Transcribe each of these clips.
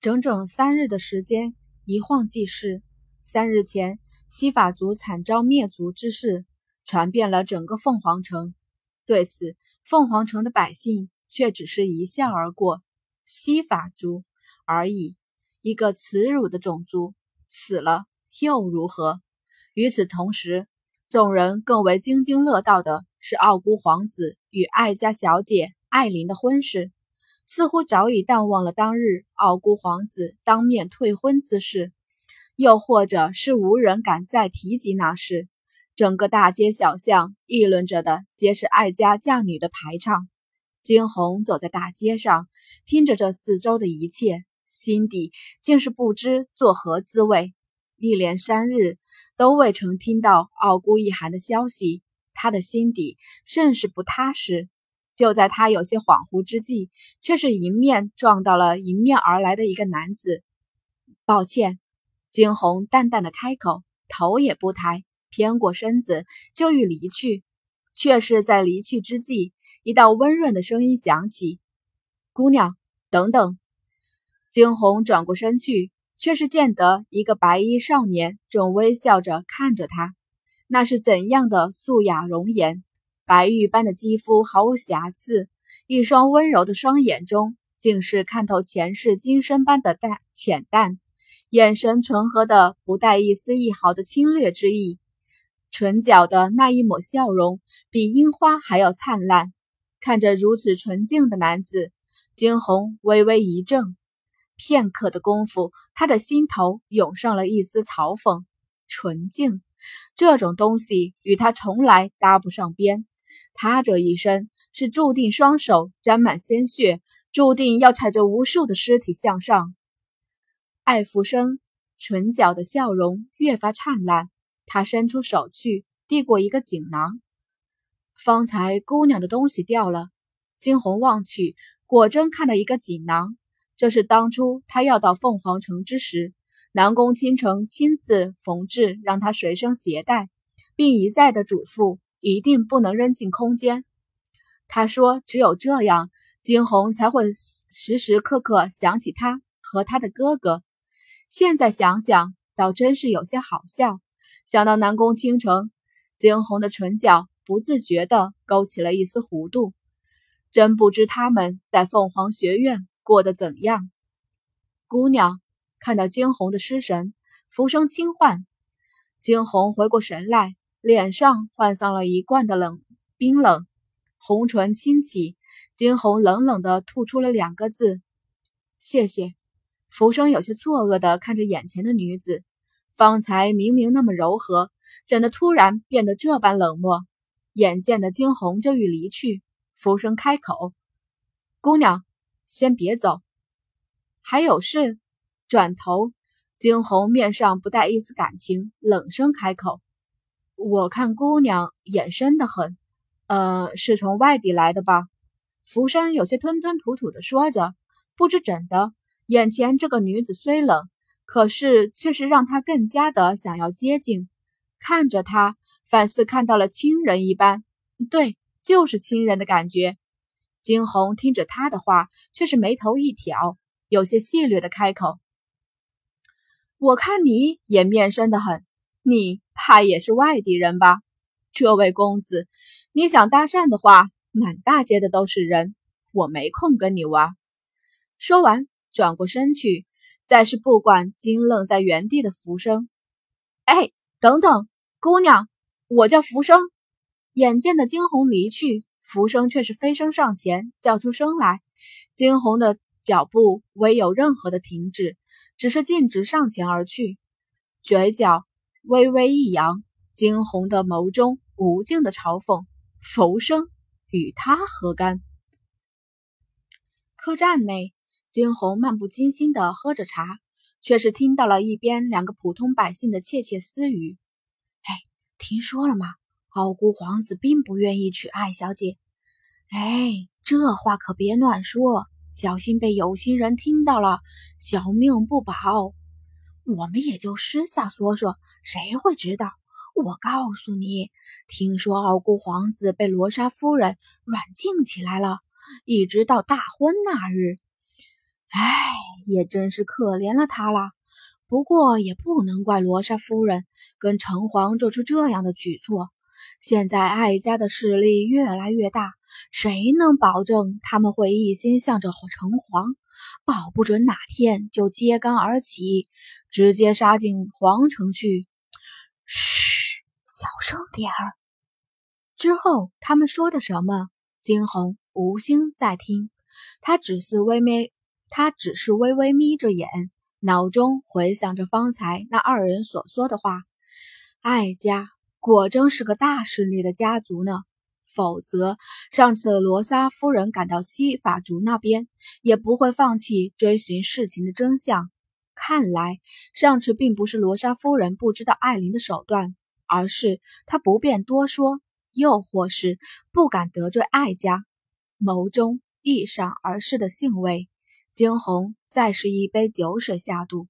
整整三日的时间，一晃即逝。三日前，西法族惨遭灭族之事传遍了整个凤凰城。对此，凤凰城的百姓却只是一笑而过。西法族而已，一个耻辱的种族，死了又如何？与此同时，众人更为津津乐道的是奥姑皇子与艾家小姐艾琳的婚事。似乎早已淡忘了当日傲孤皇子当面退婚之事，又或者是无人敢再提及那事。整个大街小巷议论着的皆是艾家嫁女的排场。惊鸿走在大街上，听着这四周的一切，心底竟是不知作何滋味。一连三日都未曾听到傲孤一寒的消息，他的心底甚是不踏实。就在他有些恍惚之际，却是迎面撞到了迎面而来的一个男子。抱歉，惊鸿淡淡的开口，头也不抬，偏过身子就欲离去。却是在离去之际，一道温润的声音响起：“姑娘，等等。”惊鸿转过身去，却是见得一个白衣少年正微笑着看着他。那是怎样的素雅容颜！白玉般的肌肤毫无瑕疵，一双温柔的双眼中竟是看透前世今生般的淡浅淡，眼神纯和的不带一丝一毫的侵略之意，唇角的那一抹笑容比樱花还要灿烂。看着如此纯净的男子，惊鸿微微一怔，片刻的功夫，他的心头涌上了一丝嘲讽。纯净这种东西与他从来搭不上边。他这一生是注定双手沾满鲜血，注定要踩着无数的尸体向上。艾福生唇角的笑容越发灿烂，他伸出手去递过一个锦囊。方才姑娘的东西掉了，惊鸿望去，果真看到一个锦囊。这是当初他要到凤凰城之时，南宫倾城亲自缝制，让他随身携带，并一再的嘱咐。一定不能扔进空间。他说：“只有这样，惊鸿才会时时刻刻想起他和他的哥哥。”现在想想，倒真是有些好笑。想到南宫倾城，惊鸿的唇角不自觉地勾起了一丝弧度。真不知他们在凤凰学院过得怎样。姑娘看到惊鸿的失神，浮生轻唤，惊鸿回过神来。脸上换上了一贯的冷冰冷，红唇轻启，惊鸿冷冷地吐出了两个字：“谢谢。”浮生有些错愕地看着眼前的女子，方才明明那么柔和，怎的突然变得这般冷漠？眼见的惊鸿就欲离去，浮生开口：“姑娘，先别走，还有事。”转头，惊鸿面上不带一丝感情，冷声开口。我看姑娘眼深的很，呃，是从外地来的吧？浮生有些吞吞吐吐的说着，不知怎的，眼前这个女子虽冷，可是却是让他更加的想要接近。看着她，反似看到了亲人一般，对，就是亲人的感觉。惊鸿听着他的话，却是眉头一挑，有些戏谑的开口：“我看你也面生的很。”你怕也是外地人吧？这位公子，你想搭讪的话，满大街的都是人，我没空跟你玩。说完，转过身去，再是不管惊愣在原地的浮生。哎，等等，姑娘，我叫浮生。眼见的惊鸿离去，浮生却是飞身上前，叫出声来。惊鸿的脚步未有任何的停止，只是径直上前而去，嘴角。微微一扬，惊鸿的眸中无尽的嘲讽。浮生与他何干？客栈内，惊鸿漫不经心的喝着茶，却是听到了一边两个普通百姓的窃窃私语。哎，听说了吗？傲孤皇子并不愿意娶艾小姐。哎，这话可别乱说，小心被有心人听到了，小命不保。我们也就私下说说。谁会知道？我告诉你，听说傲孤皇子被罗莎夫人软禁起来了，一直到大婚那日，唉，也真是可怜了他了。不过也不能怪罗莎夫人跟城隍做出这样的举措。现在艾家的势力越来越大，谁能保证他们会一心向着城隍？保不准哪天就揭竿而起，直接杀进皇城去。嘘，小声点儿。之后他们说的什么，惊鸿无心再听，他只是微微，他只是微微眯着眼，脑中回想着方才那二人所说的话。艾家果真是个大势力的家族呢。否则，上次罗莎夫人赶到西法族那边，也不会放弃追寻事情的真相。看来，上次并不是罗莎夫人不知道艾琳的手段，而是她不便多说，又或是不敢得罪艾家。眸中一闪而逝的兴味，惊鸿再是一杯酒水下肚。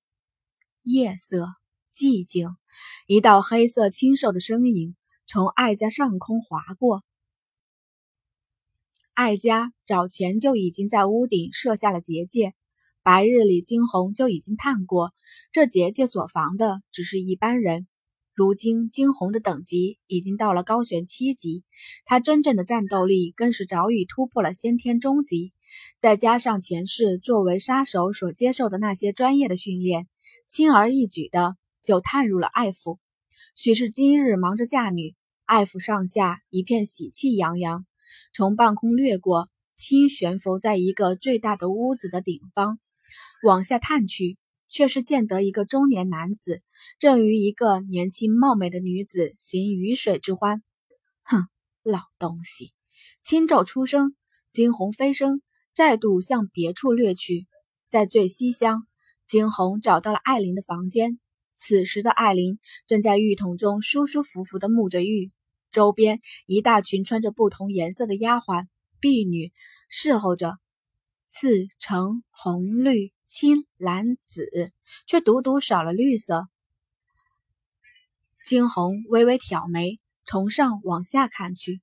夜色寂静，一道黑色清瘦的身影从艾家上空划过。艾家早前就已经在屋顶设下了结界，白日里惊鸿就已经探过，这结界所防的只是一般人。如今惊鸿的等级已经到了高悬七级，他真正的战斗力更是早已突破了先天中级。再加上前世作为杀手所接受的那些专业的训练，轻而易举的就探入了艾府。许是今日忙着嫁女，艾府上下一片喜气洋洋。从半空掠过，轻悬浮在一个最大的屋子的顶方，往下探去，却是见得一个中年男子正与一个年轻貌美的女子行鱼水之欢。哼，老东西！轻咒出声，惊鸿飞升，再度向别处掠去。在最西厢，惊鸿找到了艾琳的房间。此时的艾琳正在浴桶中舒舒服服地沐着浴。周边一大群穿着不同颜色的丫鬟婢女侍候着，赤橙红绿青蓝紫，却独独少了绿色。惊鸿微微挑眉，从上往下看去，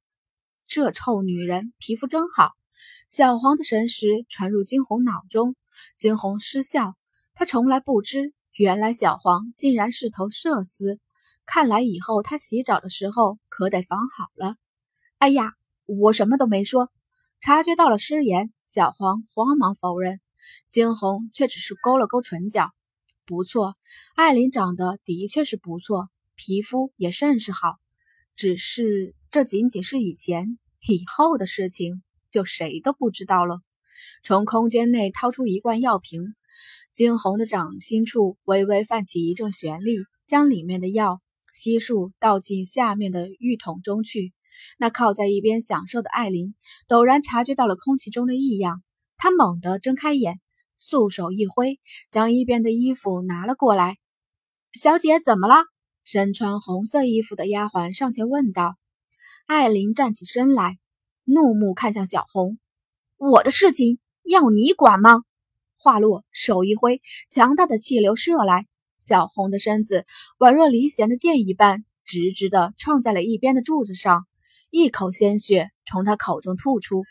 这臭女人皮肤真好。小黄的神识传入惊鸿脑中，惊鸿失笑，他从来不知，原来小黄竟然是头麝丝。看来以后他洗澡的时候可得防好了。哎呀，我什么都没说。察觉到了失言，小黄慌忙否认。惊鸿却只是勾了勾唇角。不错，艾琳长得的确是不错，皮肤也甚是好。只是这仅仅是以前，以后的事情就谁都不知道了。从空间内掏出一罐药瓶，惊鸿的掌心处微微泛起一阵旋力，将里面的药。悉数倒进下面的浴桶中去。那靠在一边享受的艾琳陡然察觉到了空气中的异样，她猛地睁开眼，素手一挥，将一边的衣服拿了过来。小姐怎么了？身穿红色衣服的丫鬟上前问道。艾琳站起身来，怒目看向小红：“我的事情要你管吗？”话落，手一挥，强大的气流射来。小红的身子宛若离弦的箭一般，直直地撞在了一边的柱子上，一口鲜血从他口中吐出。